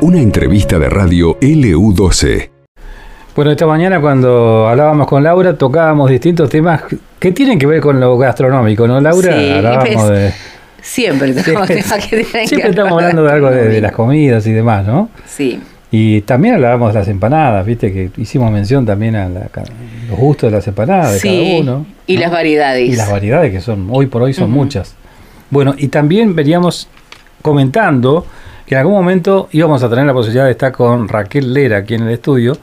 Una entrevista de radio LU12. Bueno, esta mañana cuando hablábamos con Laura tocábamos distintos temas que tienen que ver con lo gastronómico, ¿no, Laura? Sí, hablábamos de... Siempre tenemos temas que tienen Siempre que estamos hablando de algo de, de las comidas y demás, ¿no? Sí. Y también hablábamos de las empanadas, viste que hicimos mención también a la los gustos de las empanadas de Sí, cada uno. y ¿no? las variedades. Y las variedades que son, hoy por hoy son muchas. Bueno, y también veníamos comentando que en algún momento íbamos a tener la posibilidad de estar con Raquel Lera aquí en el estudio,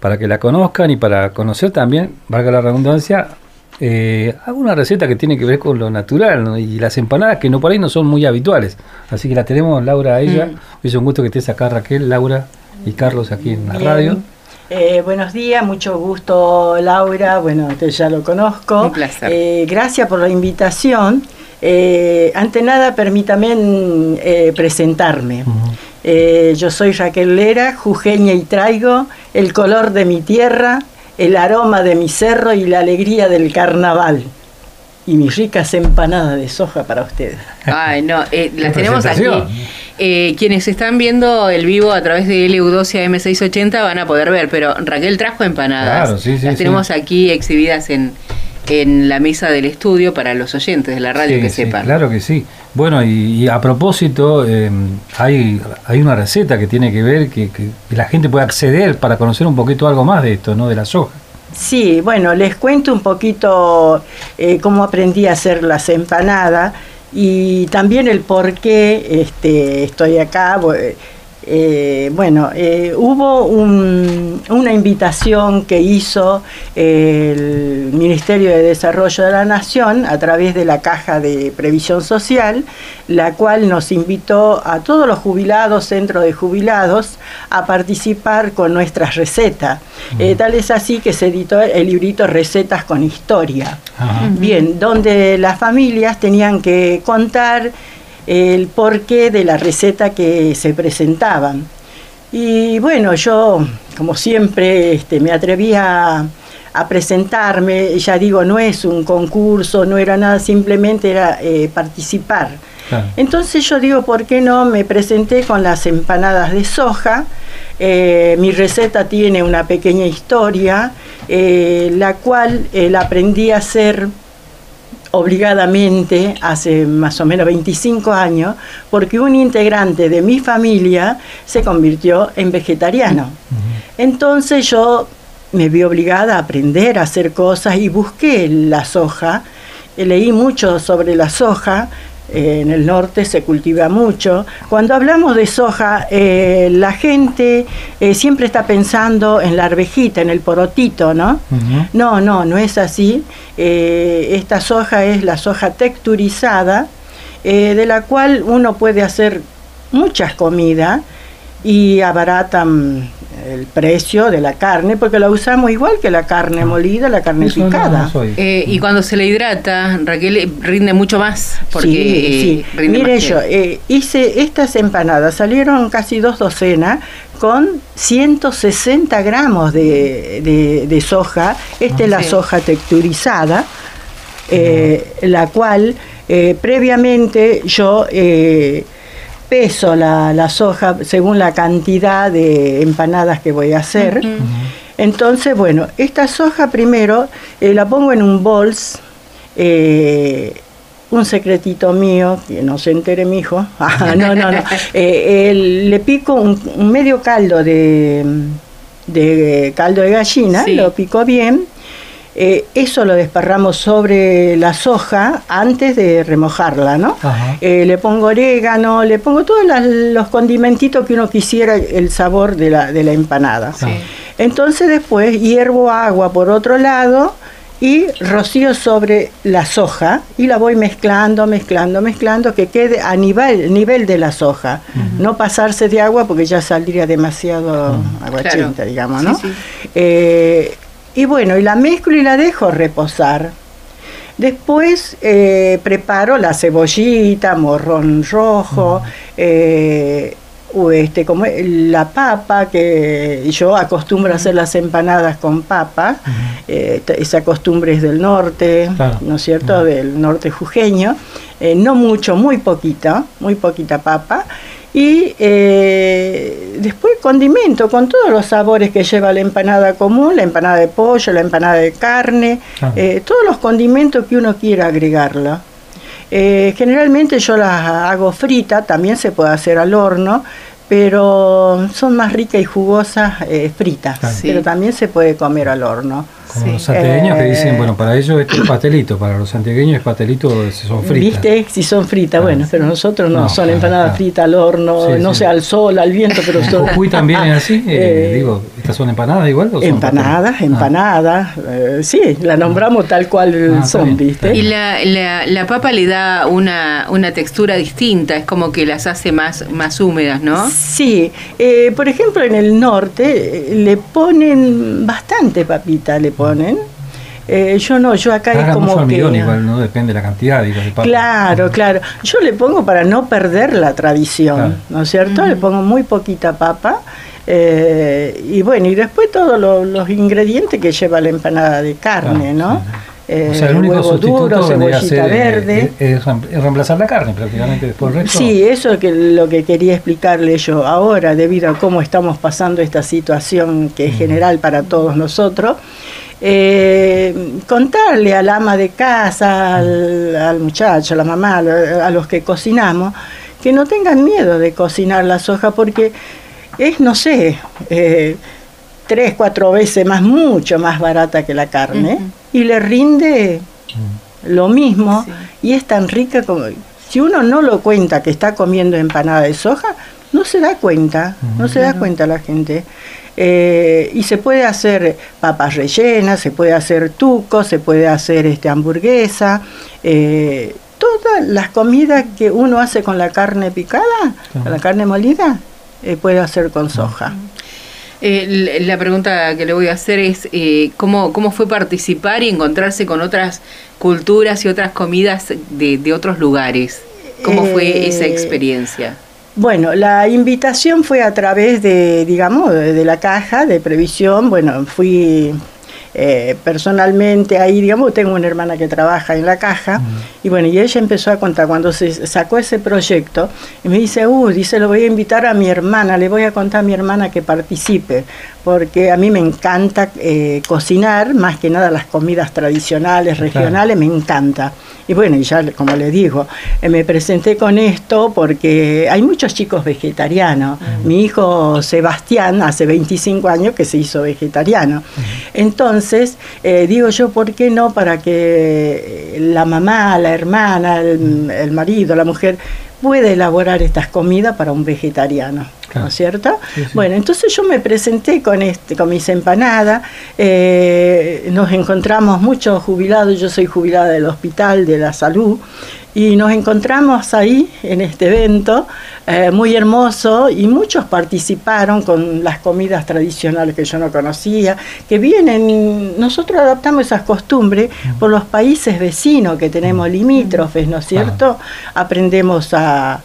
para que la conozcan y para conocer también, valga la redundancia, eh, alguna receta que tiene que ver con lo natural ¿no? y las empanadas que no por ahí no son muy habituales. Así que la tenemos, Laura, a ella. Mm. Hoy es un gusto que estés acá, Raquel, Laura y Carlos aquí en la Bien. radio. Eh, buenos días, mucho gusto Laura, bueno, usted ya lo conozco. Un placer. Eh, gracias por la invitación. Eh, ante nada, permítame eh, presentarme. Eh, yo soy Raquel Lera, jujeña y traigo el color de mi tierra, el aroma de mi cerro y la alegría del carnaval. Y mis ricas empanadas de soja para ustedes. Ay, no, eh, las tenemos aquí. Eh, quienes están viendo el vivo a través de LU12 AM680 van a poder ver, pero Raquel trajo empanadas. Claro, sí, sí, las sí. tenemos aquí exhibidas en, en la mesa del estudio para los oyentes de la radio Sí, que sí, sepan. Claro que sí. Bueno, y, y a propósito, eh, hay, hay una receta que tiene que ver que, que la gente puede acceder para conocer un poquito algo más de esto, ¿no? De la soja. Sí, bueno, les cuento un poquito eh, cómo aprendí a hacer las empanadas y también el por qué este, estoy acá. Eh, bueno, eh, hubo un- una invitación que hizo el Ministerio de Desarrollo de la Nación a través de la Caja de Previsión Social, la cual nos invitó a todos los jubilados, centros de jubilados, a participar con nuestras recetas. Eh, tal es así que se editó el librito Recetas con Historia. Bien, donde las familias tenían que contar el porqué de la receta que se presentaban. Y bueno, yo, como siempre, este, me atreví a, a presentarme, ya digo, no es un concurso, no era nada, simplemente era eh, participar. Entonces yo digo, ¿por qué no? Me presenté con las empanadas de soja. Eh, mi receta tiene una pequeña historia, eh, la cual la aprendí a hacer obligadamente hace más o menos 25 años, porque un integrante de mi familia se convirtió en vegetariano. Entonces yo me vi obligada a aprender a hacer cosas y busqué la soja, leí mucho sobre la soja, eh, en el norte se cultiva mucho. Cuando hablamos de soja, eh, la gente eh, siempre está pensando en la arvejita, en el porotito, ¿no? No, no, no es así. Eh, esta soja es la soja texturizada, de la cual uno puede hacer muchas comidas y abaratan el precio de la carne, porque la usamos igual que la carne molida, la carne Eso picada. no. Eh, y cuando se le hidrata, Raquel eh, rinde mucho más. Porque sí, sí. eh, rinde Mire más yo, eh, hice estas empanadas, salieron casi dos docenas con 160 gramos de, de- de soja. Esta es la Ah, Sí. soja texturizada, eh, la cual eh, previamente yo eh, peso la, la soja según la cantidad de empanadas que voy a hacer. Entonces, bueno, esta soja primero eh, la pongo en un bols. eh, un secretito mío, que no se entere mi hijo. Ah, no, no, no. Eh, el- le pico un, un medio caldo de, de caldo de gallina, Sí. lo pico bien. Eh, eso lo desparramos sobre la soja antes de remojarla, ¿no? Eh, le pongo orégano, le pongo todos las- los condimentitos que uno quisiera el sabor de la, de la empanada. Sí. Entonces después hiervo agua por otro lado y rocío sobre la soja y la voy mezclando, mezclando, mezclando, que quede a nivel, nivel de la soja. No pasarse de agua porque ya saldría demasiado aguachenta, Claro. digamos, Sí, ¿no? sí. Eh, y bueno, y la mezclo y la dejo reposar. Después eh, preparo la cebollita, morrón rojo, eh, o este, como la papa, que yo acostumbro a hacer las empanadas con papa, eh, esa costumbre es del norte, Claro. ¿no es cierto?, del norte jujeño. eh, no mucho, muy poquita, muy poquita papa. Y eh, después condimento con todos los sabores que lleva la empanada común, la empanada de pollo, la empanada de carne, Ah. eh, todos los condimentos que uno quiera agregarla. Eh, generalmente yo las hago frita, también se puede hacer al horno, pero son más ricas y jugosas eh, fritas. Sí. pero también se puede comer al horno. Como Sí. los santiagueños que Eh, dicen, bueno, para ellos esto es pastelito, para los santiagueños es pastelito si son fritas. ¿Viste? Si son fritas, Ah. bueno, pero nosotros no, No, son claro, empanadas claro. fritas al horno, Sí, no sí. sé, al sol, al viento, pero ¿En son... Jujuy también es así? Eh, Eh, digo, ¿estas son empanadas igual? O son Empanadas, pasteles? empanadas, eh, sí, la nombramos tal cual Ah, son, ¿viste? Y la, la, la papa le da una, una textura distinta, es como que las hace más, más húmedas, ¿no? Sí, eh, por ejemplo en el norte eh, le ponen bastante papita, le ponen. Eh, yo no, yo acá es como mucho almidón que... igual, ¿no? Depende de la cantidad, digo, de. Claro, claro. Yo le pongo para no perder la tradición, Claro. ¿no es cierto? Le pongo muy poquita papa. eh, y bueno, y después todos lo- los ingredientes que lleva la empanada de carne, Ah, ¿no? sí. Eh, o sea, el único huevo sustituto duro, cebollita ser, verde. es, reem- es reemplazar la carne prácticamente después el resto. Sí, eso es que, lo que quería explicarle yo. Ahora, debido a cómo estamos pasando esta situación que es general para todos nosotros, eh, contarle al ama de casa, al, al muchacho, a la mamá, a los que cocinamos, que no tengan miedo de cocinar la soja porque es, no sé, eh, tres, cuatro veces más, mucho más barata que la carne y le rinde Mm. lo mismo Sí. y es tan rica como si uno no lo cuenta que está comiendo empanada de soja no se da cuenta no se da cuenta la gente Eh, y se puede hacer papas rellenas se puede hacer tuco se puede hacer este hamburguesa eh, todas las comidas que uno hace con la carne picada con la carne molida eh, puede hacer con soja Eh, la pregunta que le voy a hacer es eh, ¿cómo, cómo fue participar y encontrarse con otras culturas y otras comidas de, de otros lugares. ¿Cómo fue Eh, esa experiencia? Bueno, la invitación fue a través de, digamos, de, la caja de previsión. Bueno, fui eh, personalmente ahí, digamos, tengo una hermana que trabaja en la caja. Y bueno, y ella empezó a contar cuando se sacó ese proyecto. Y me dice, uh, dice, lo voy a invitar a mi hermana, le voy a contar a mi hermana que participe. Porque a mí me encanta eh, cocinar, más que nada las comidas tradicionales, Claro. regionales, me encanta. Y bueno, y ya como le digo, eh, me presenté con esto porque hay muchos chicos vegetarianos. Mi hijo Sebastián hace 25 años que se hizo vegetariano. Entonces, eh, digo yo, ¿por qué no para que la mamá, la hermana, el, el marido, la mujer pueda elaborar estas comidas para un vegetariano? Claro. ¿No es cierto? Sí, sí. Bueno, entonces yo me presenté con este, con mis empanadas, eh, nos encontramos muchos jubilados, yo soy jubilada del Hospital de la Salud, y nos encontramos ahí en este evento eh, muy hermoso y muchos participaron con las comidas tradicionales que yo no conocía, que vienen, nosotros adaptamos esas costumbres por los países vecinos que tenemos limítrofes, ¿no es cierto? Aprendemos a,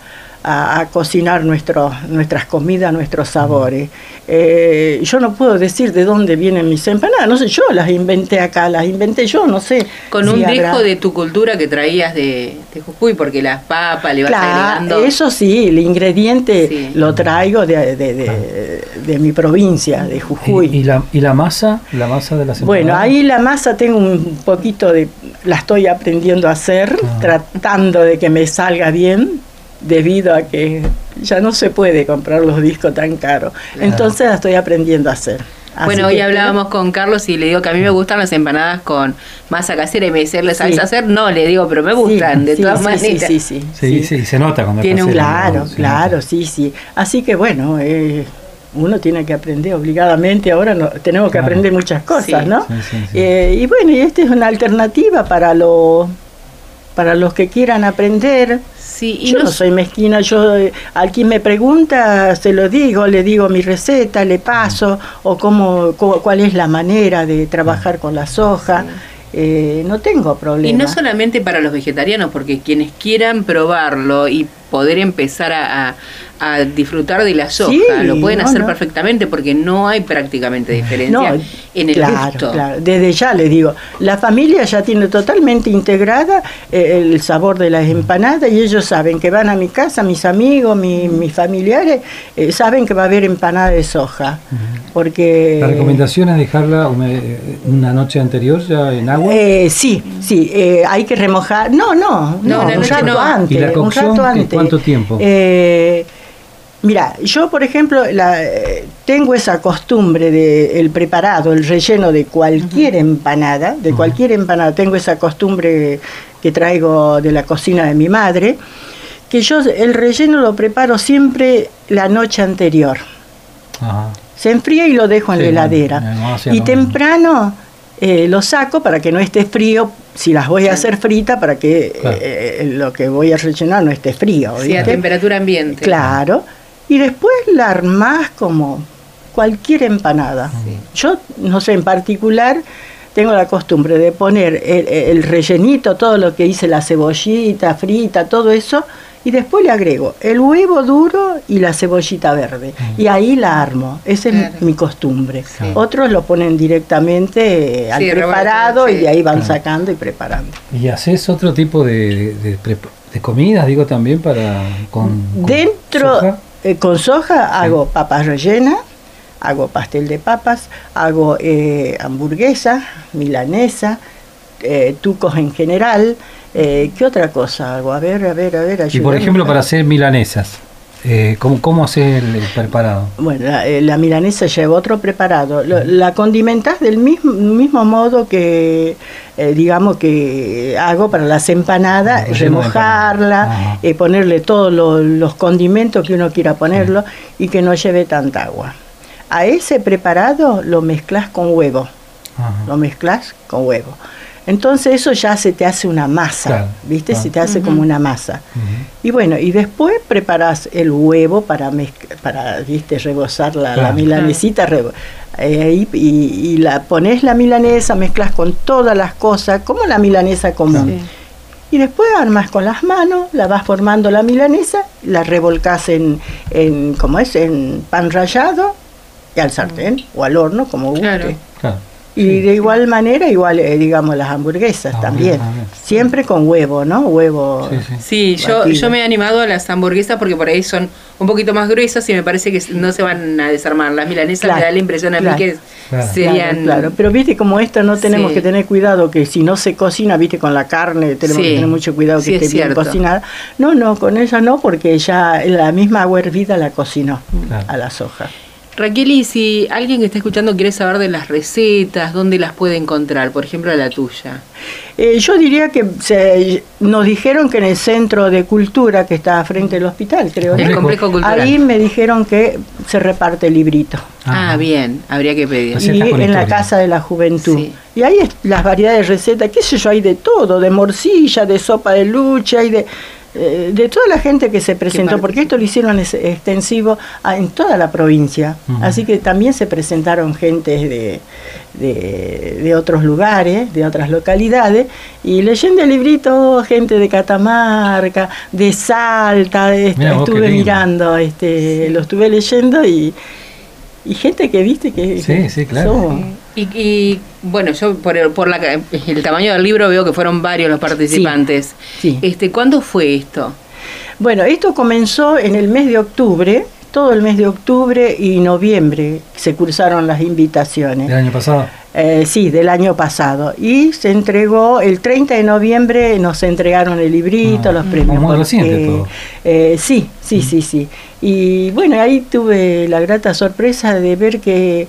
a, a cocinar nuestros nuestras comidas, nuestros sabores. Eh, yo no puedo decir de dónde vienen mis empanadas, no sé, yo las inventé acá, las inventé yo, no sé. Con si un habrá- dejo de tu cultura que traías de, de Jujuy, porque las papas le vas Claro, agregando. eso sí, el ingrediente Sí. lo traigo de, de, de- de mi provincia, de Jujuy. ¿Y, y la, ¿Y la masa? ¿La masa de las Bueno, empanadas? ahí la masa tengo un poquito de, la estoy aprendiendo a hacer, Ah. tratando de que me salga bien, debido a que ya no se puede comprar los discos tan caros. Entonces la estoy aprendiendo a hacer. Así Bueno, hoy hablábamos con Carlos y le digo que a mí me gustan las empanadas con masa casera y me dice, ¿le sabes Sí. hacer? No, le digo, pero me Sí, gustan, de sí, todas sí, maneras. Sí, sí, sí. Sí, sí, se nota cuando Tiene un- Claro, claro, sí, sí. Así que bueno, eh, uno tiene que aprender obligadamente. Ahora no, tenemos que Claro. aprender muchas cosas, Sí. ¿no? Sí, sí, sí. Eh, y bueno, y esta es una alternativa para los para los que quieran aprender. Sí, y Yo no no soy mezquina, yo eh, al quien me pregunta se lo digo, le digo mi receta, le paso o cómo, cu- cuál es la manera de trabajar con la soja. Eh, no tengo problema. Y no solamente para los vegetarianos, porque quienes quieran probarlo y poder empezar a, a- a disfrutar de la soja. Sí, Lo pueden no, hacer no. perfectamente porque no hay prácticamente diferencia No, en el claro, gusto. claro. Desde ya le digo, la familia ya tiene totalmente integrada eh, el sabor de las empanadas y ellos saben que van a mi casa, mis amigos, mi- mis familiares, eh, saben que va a haber empanada de soja. Porque... La recomendación es dejarla hume- una noche anterior ya en agua. Eh, sí, sí, eh, hay que remojar. No, no, No, no, un noche rato no. antes. ¿Y la un rato antes. Cuánto tiempo? Eh, mira, yo por ejemplo la, eh, tengo esa costumbre de el preparado, el relleno de cualquier empanada, de cualquier empanada. Tengo esa costumbre que traigo de la cocina de mi madre, que yo el relleno lo preparo siempre la noche anterior. Ajá. Se enfría y lo dejo en Sí, la heladera. no, no, hacía y temprano eh, lo saco para que no esté frío. Si las voy a hacer frita, para que Claro. eh, lo que voy a rellenar no esté frío. Sí, a temperatura ambiente. Claro. Y después la armás como cualquier empanada. Yo, no sé, en particular tengo la costumbre de poner el, el rellenito, todo lo que hice, la cebollita frita, todo eso, y después le agrego el huevo duro y la cebollita verde. Y ahí la armo. Esa es mi- Claro. mi costumbre. Sí. Otros lo ponen directamente eh, al Sí, preparado y sí. de ahí van Claro. sacando y preparando. ¿Y haces otro tipo de, de, prep- de comidas, digo, también para con, con Dentro, soja? eh, con soja hago papas rellenas, hago pastel de papas, hago eh, hamburguesa, milanesa, eh, tucos en general. Eh, ¿Qué otra cosa hago? A ver, a ver, a ver. Y por ayúdame. ejemplo, para hacer milanesas, eh, ¿cómo, ¿cómo haces el, el preparado? Bueno, la, eh, la milanesa lleva otro preparado. Lo- la condimentás del mismo, mismo modo que, eh, digamos, que hago para las empanadas, remojarla, empanada. Eh, ponerle todos los, los condimentos que uno quiera ponerlo y que no lleve tanta agua. A ese preparado lo mezclas con huevo, Ajá. lo mezclas con huevo. Entonces eso ya se te hace una masa, Claro, ¿viste? claro. Se te hace como una masa. Y bueno, y después preparas el huevo para, para viste, rebozar la, la Claro. milanesita. rebo- eh, y, y- y la pones la milanesa, mezclas con todas las cosas, como la milanesa común. Sí. Y después armas con las manos, la vas formando la milanesa, la revolcas en, en ¿cómo es? En pan rallado, y al sartén o al horno, como guste. Y de igual manera, igual, eh, digamos, las hamburguesas Ah, también. también. Siempre con huevo, ¿no? Huevo. Sí, sí. Sí, yo, yo me he animado a las hamburguesas porque por ahí son un poquito más gruesas y me parece que no se van a desarmar. Las milanesas Claro, me da la impresión a claro. mí que Claro. serían... Claro, claro. pero viste como esta no tenemos Sí. que tener cuidado que si no se cocina, viste con la carne tenemos Sí. que tener mucho cuidado que Sí, es esté bien cierto. cocinada. No, no, con ella no porque ya la misma agua hervida la cocinó Claro. a la soja. Raquel, y si alguien que está escuchando quiere saber de las recetas, ¿dónde las puede encontrar? Por ejemplo, la tuya. Eh, yo diría que se- nos dijeron que en el centro de cultura que está frente al hospital, creo. El ¿no? complejo cultural. Ahí me dijeron que se reparte el librito. Ah, bien, habría que pedir. Y en la casa de la juventud. Sí. Y ahí es- las variedades de recetas, qué sé yo, hay de todo, de morcilla, de sopa de lucha, hay de, eh, de toda la gente que se presentó, porque esto lo hicieron extensivo a- en toda la provincia. Así que también se presentaron gentes de, de, de otros lugares, de otras localidades, y leyendo el librito, gente de Catamarca, de Salta, este, estuve mirando, este, lo estuve leyendo y, y gente que viste que Sí, sí, claro. somos- Y, y, bueno, yo por, el, por la, el tamaño del libro veo que fueron varios los participantes. sí. Este, ¿Cuándo fue esto? Bueno, esto comenzó en el mes de octubre, todo el mes de octubre y noviembre se cursaron las invitaciones. ¿Del año pasado? Eh, sí, del año pasado. Y se entregó, el 30 de noviembre nos entregaron el librito, Ah, los mm, premios. muy porque, reciente todo. eh, sí, sí, sí, sí. Y bueno, ahí tuve la grata sorpresa de ver que,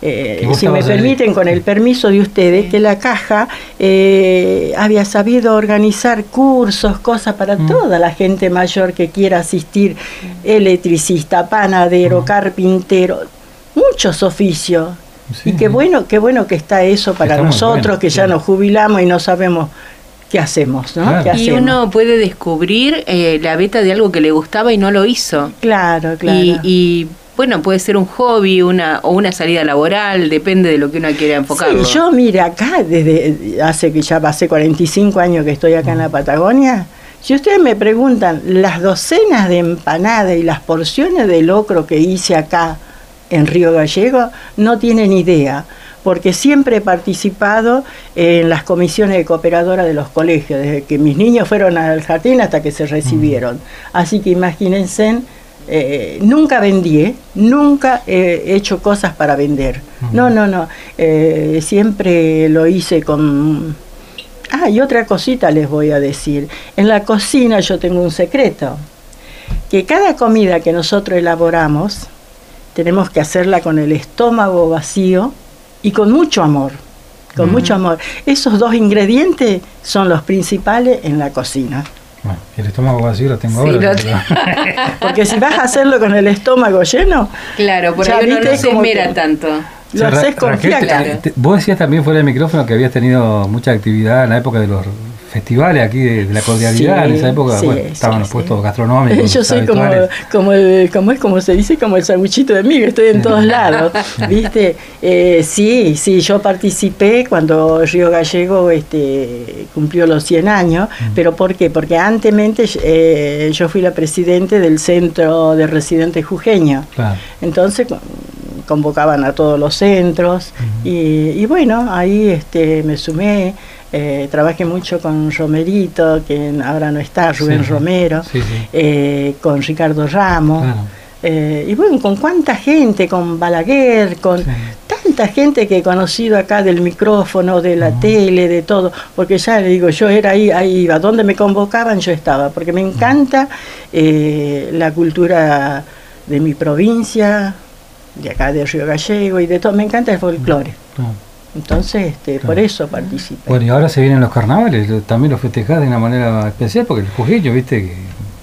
eh, si me permiten, con el permiso de ustedes, que la caja eh, había sabido organizar cursos, cosas para Mm. toda la gente mayor que quiera asistir, electricista, panadero, Mm. carpintero, muchos oficios. Sí, y qué bueno, qué bueno que está eso para Está nosotros bueno, que ya nos jubilamos y no sabemos qué hacemos, ¿no? Claro. ¿Qué Y uno puede descubrir eh, la beta de algo que le gustaba y no lo hizo. Claro, claro. Y, y, bueno, puede ser un hobby una o una salida laboral, depende de lo que uno quiera enfocarlo. Sí, yo, mira, acá desde hace que ya pasé 45 años que estoy acá en la Patagonia, Si ustedes me preguntan las docenas de empanadas y las porciones de locro que hice acá en Río Gallego, no tienen idea, porque siempre he participado en las comisiones de cooperadora de los colegios, desde que mis niños fueron al jardín hasta que se recibieron. Así que imagínense, eh, nunca vendí, ¿eh? nunca he hecho cosas para vender. No, no, no. Eh, siempre lo hice con Ah, y otra cosita les voy a decir. En la cocina yo tengo un secreto, que cada comida que nosotros elaboramos, tenemos que hacerla con el estómago vacío y con mucho amor. Con mucho amor. Esos dos ingredientes son los principales en la cocina. Bueno, el estómago vacío lo tengo ahora. Porque si vas a hacerlo con el estómago lleno. Claro, por ahí uno no se esmera tanto. Lo haces con Vos decías también fuera del micrófono que habías tenido mucha actividad en la época de los festivales aquí de, la cordialidad, en esa época estaban los puestos gastronómicos. Yo soy como, como, el, como es como se dice, como el sanguchito de mí, que estoy en todos lados, ¿viste? Eh, sí, sí, yo participé cuando Río Gallego este, cumplió los 100 años, mm. pero ¿por qué? Porque antemente eh, yo fui la presidente del Centro de Residentes Jujeños. Entonces convocaban a todos los centros y, bueno, ahí este, me sumé, eh, trabajé mucho con Romerito, que ahora no está, Rubén Romero, eh, con Ricardo Ramos. Eh, y bueno, con cuánta gente, con Balaguer, con tanta gente que he conocido acá del micrófono, de la tele, de todo, porque ya le digo, yo era ahí, ahí iba, donde me convocaban yo estaba, porque me encanta la cultura de mi provincia, de acá de Río Gallego y de todo. Me encanta el folclore. Entonces, este, por eso participo. Bueno, y ahora se vienen los carnavales, también los festejás de una manera especial, porque el jujeño, viste que.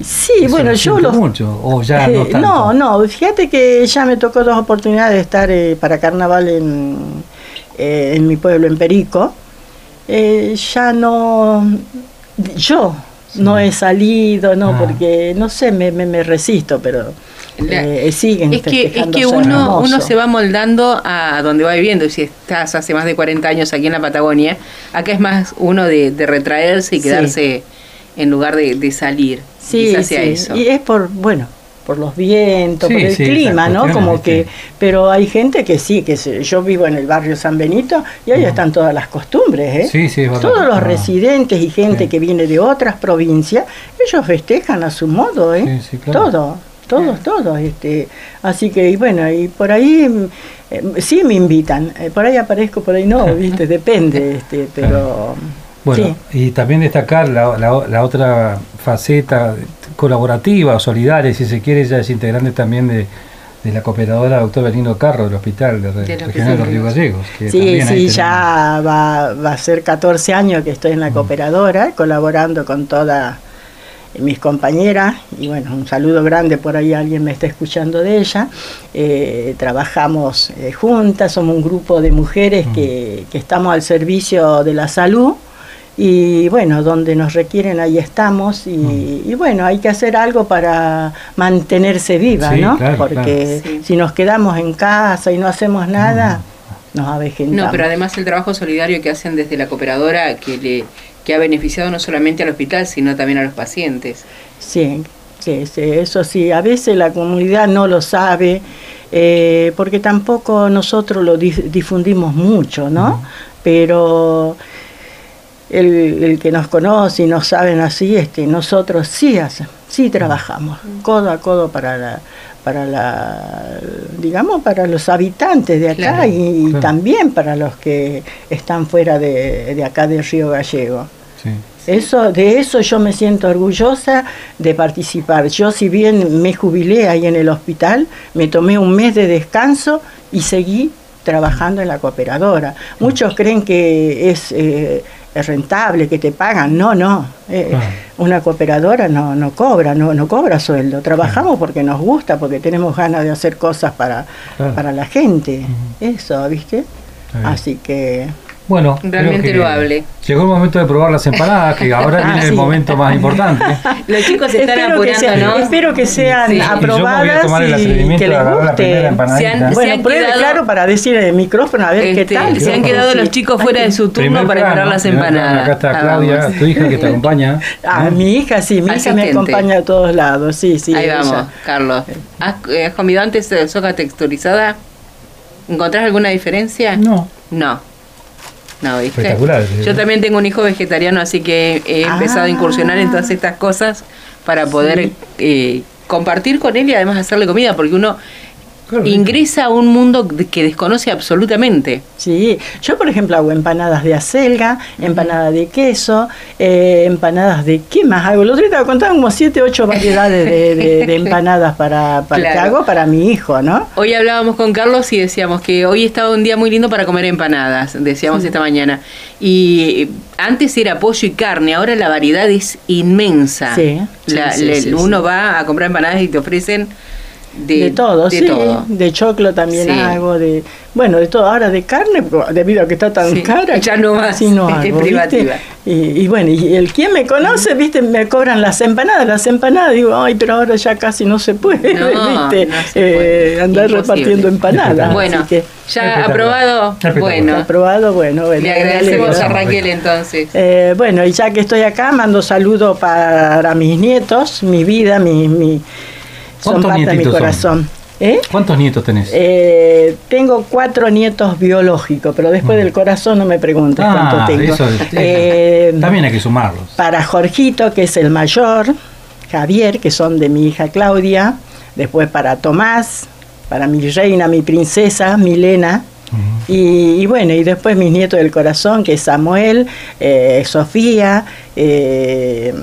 Sí, bueno, yo lo. mucho, o ya no, eh, tanto. no No, fíjate que ya me tocó dos oportunidades de estar eh, para carnaval en, eh, en mi pueblo, en Perico. ya no. Yo no he salido, no, ah. porque no sé, me, me resisto, pero eh, siguen es que es que uno uno se va moldando a donde va viviendo. Si estás hace más de 40 años aquí en la Patagonia acá es más uno de, retraerse y quedarse en lugar de, salir. Sí, eso. y es por bueno por los vientos, por el clima, ¿no? Como que, pero hay gente que sí, que yo vivo en el barrio San Benito y ahí están todas las costumbres, ¿eh? Sí, sí, Todos los residentes y gente que viene de otras provincias, ellos festejan a su modo, ¿eh? Todo todos, todos. Este, así que, bueno, y por ahí eh, sí me invitan, eh, por ahí aparezco, por ahí no, ¿viste? Depende, este, pero... Bueno, y también destacar la, la, otra faceta colaborativa o solidaria, si se quiere, ella es integrante también de, la cooperadora doctor Benino Carro del Hospital de, Regional de Río Gallegos. sí, sí, ya va, va a ser 14 años que estoy en la mm. cooperadora, colaborando con toda mis compañeras, y bueno, un saludo grande por ahí, alguien me está escuchando de ella, eh, trabajamos eh, juntas, somos un grupo de mujeres que, que, estamos al servicio de la salud y bueno, donde nos requieren ahí estamos y, bueno, hay que hacer algo para mantenerse viva, ¿no? Porque si nos quedamos en casa y no hacemos nada, nos avejentamos. No, pero además el trabajo solidario que hacen desde la cooperadora que le que ha beneficiado no solamente al hospital, sino también a los pacientes. Sí, sí, eso sí, a veces la comunidad no lo sabe, eh, porque tampoco nosotros lo difundimos mucho, ¿no? Pero el, que nos conoce y nos saben así, este, nosotros sí hacemos, sí trabajamos, codo a codo para la, para la, digamos, para los habitantes de acá y, también para los que están fuera de, de acá del Río Gallego. Eso, de eso yo me siento orgullosa de participar. Yo si bien me jubilé ahí en el hospital, me tomé un mes de descanso y seguí trabajando en la cooperadora. Muchos creen que es, eh, rentable, que te pagan. No, no. Eh, una cooperadora no, no cobra, no, no cobra sueldo. Trabajamos porque nos gusta, porque tenemos ganas de hacer cosas para, para la gente. Eso, ¿viste? Así que Bueno, Realmente loable. Llegó el momento de probar las empanadas, que ahora Ah, viene el momento más importante. Los chicos se están que, apurando, sea- ¿no? espero que sean Sí. Y Y yo me voy a aprobadas tomar el y que les agarrar la primera guste. Se han- Bueno, han pruebe, quedado- claro, para decir en el micrófono a ver qué Este, tal. se han quedado Sí. los chicos fuera de su turno Primer para plano, preparar las plano. empanadas. Acá está Ah, Claudia, vamos. tu hija que te acompaña. Ah, ¿eh? mi hija, sí, mi hija me acompaña a todos lados, sí, sí. Ahí ella. vamos, Carlos. ¿Has, eh, has comido antes de soja texturizada? ¿Encontrás alguna diferencia? No. No. No, ¿viste? Espectacular, sí. Yo también tengo un hijo vegetariano, así que he empezado a Ah. incursionar en todas estas cosas para poder Sí. eh, compartir con él y además hacerle comida, porque uno Ingresa a un mundo que desconoce absolutamente. Sí, yo por ejemplo hago empanadas de acelga, empanadas de queso, eh, empanadas de... ¿Qué más hago? El otro día te contaba como siete, ocho variedades de, de- de empanadas para, para que hago para mi hijo, ¿no? Hoy hablábamos con Carlos y decíamos que hoy estaba un día muy lindo para comer empanadas, decíamos esta mañana. Y antes era pollo y carne, ahora la variedad es inmensa. Sí, La- sí, le- sí, uno va a comprar empanadas y te ofrecen de, De, todo, de sí, todo. de choclo también Sí. hago, de bueno, de todo, ahora de carne, debido a que está tan Sí, cara, ya no más, sí no privativa. Y, y bueno, y el quien me conoce, viste, me cobran las empanadas, las empanadas, digo, ay, pero ahora ya casi no se puede, No, viste, no se Eh, andar imposible. repartiendo empanadas. Bueno, así que, ya aprobado. Bueno, aprobado, bueno, bueno. le agradecemos a Raquel entonces. Eh, bueno, y ya que estoy acá, mando saludos para mis nietos, mi vida, mi, mi son ¿Cuántos parte de mi son? corazón. ¿Eh? ¿Cuántos nietos tenés? Eh, tengo cuatro nietos biológicos, pero después del corazón no me preguntes cuánto tengo. Mm. Ah, eso es- Eh, También hay que sumarlos. para Jorgito, que es el mayor, Javier, que son de mi hija Claudia, después para Tomás, para mi reina, mi princesa, Milena, y, y bueno, y después mis nietos del corazón, que es Samuel, eh, Sofía, eh,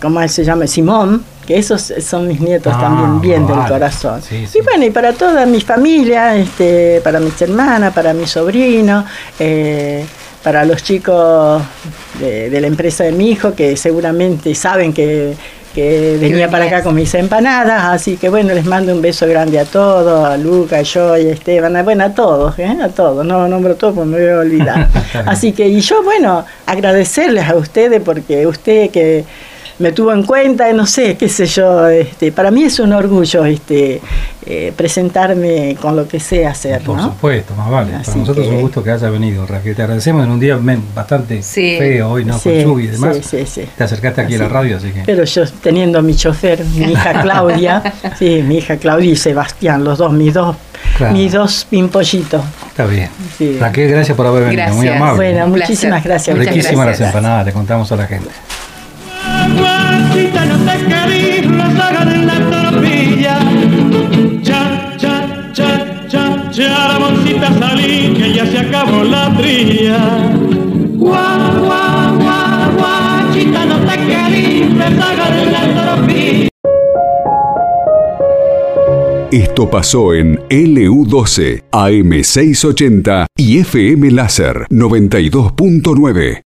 ¿cómo se llama? Simón, que esos son mis nietos Ah, también bien del corazón. Sí, sí. Y bueno, y para toda mi familia, este, para mis hermanas, para mi sobrino, eh, para los chicos de, de la empresa de mi hijo, que seguramente saben que, que venía para acá con mis empanadas, así que bueno, les mando un beso grande a todos, a Luca, a Joy, a Esteban, a, bueno, a todos, ¿eh? a todos, no nombro todos porque me voy a olvidar. así que, y yo, bueno, agradecerles a ustedes porque usted que me tuvo en cuenta, no sé, qué sé yo, este, para mí es un orgullo este, eh, presentarme con lo que sé hacer, Por ¿no? supuesto, más vale. Así Para nosotros es un gusto que haya venido, Raquel. Te agradecemos en un día bastante Sí. feo hoy, ¿no? Sí, Con lluvia y demás. sí, sí, sí. Te acercaste aquí a la radio, así que. Pero yo teniendo mi chofer, mi hija Claudia, sí, mi hija Claudia y Sebastián, los dos, mis dos, Claro. mis dos pimpollitos. Está bien. Sí. Raquel, gracias por haber venido. Muy amable. Bueno, muchísimas gracias. Riquísimas las empanadas, le contamos a la gente. Guachita, no te querís, los hagan la tropilla. Cha, cha, cha, cha, cha, la bolsita salí, que ya se acabó la trilla. Gua, gua, gua, guachita, no te querís, los hagan la tropilla. Esto pasó en LU12, AM680 y FM Láser 92.9.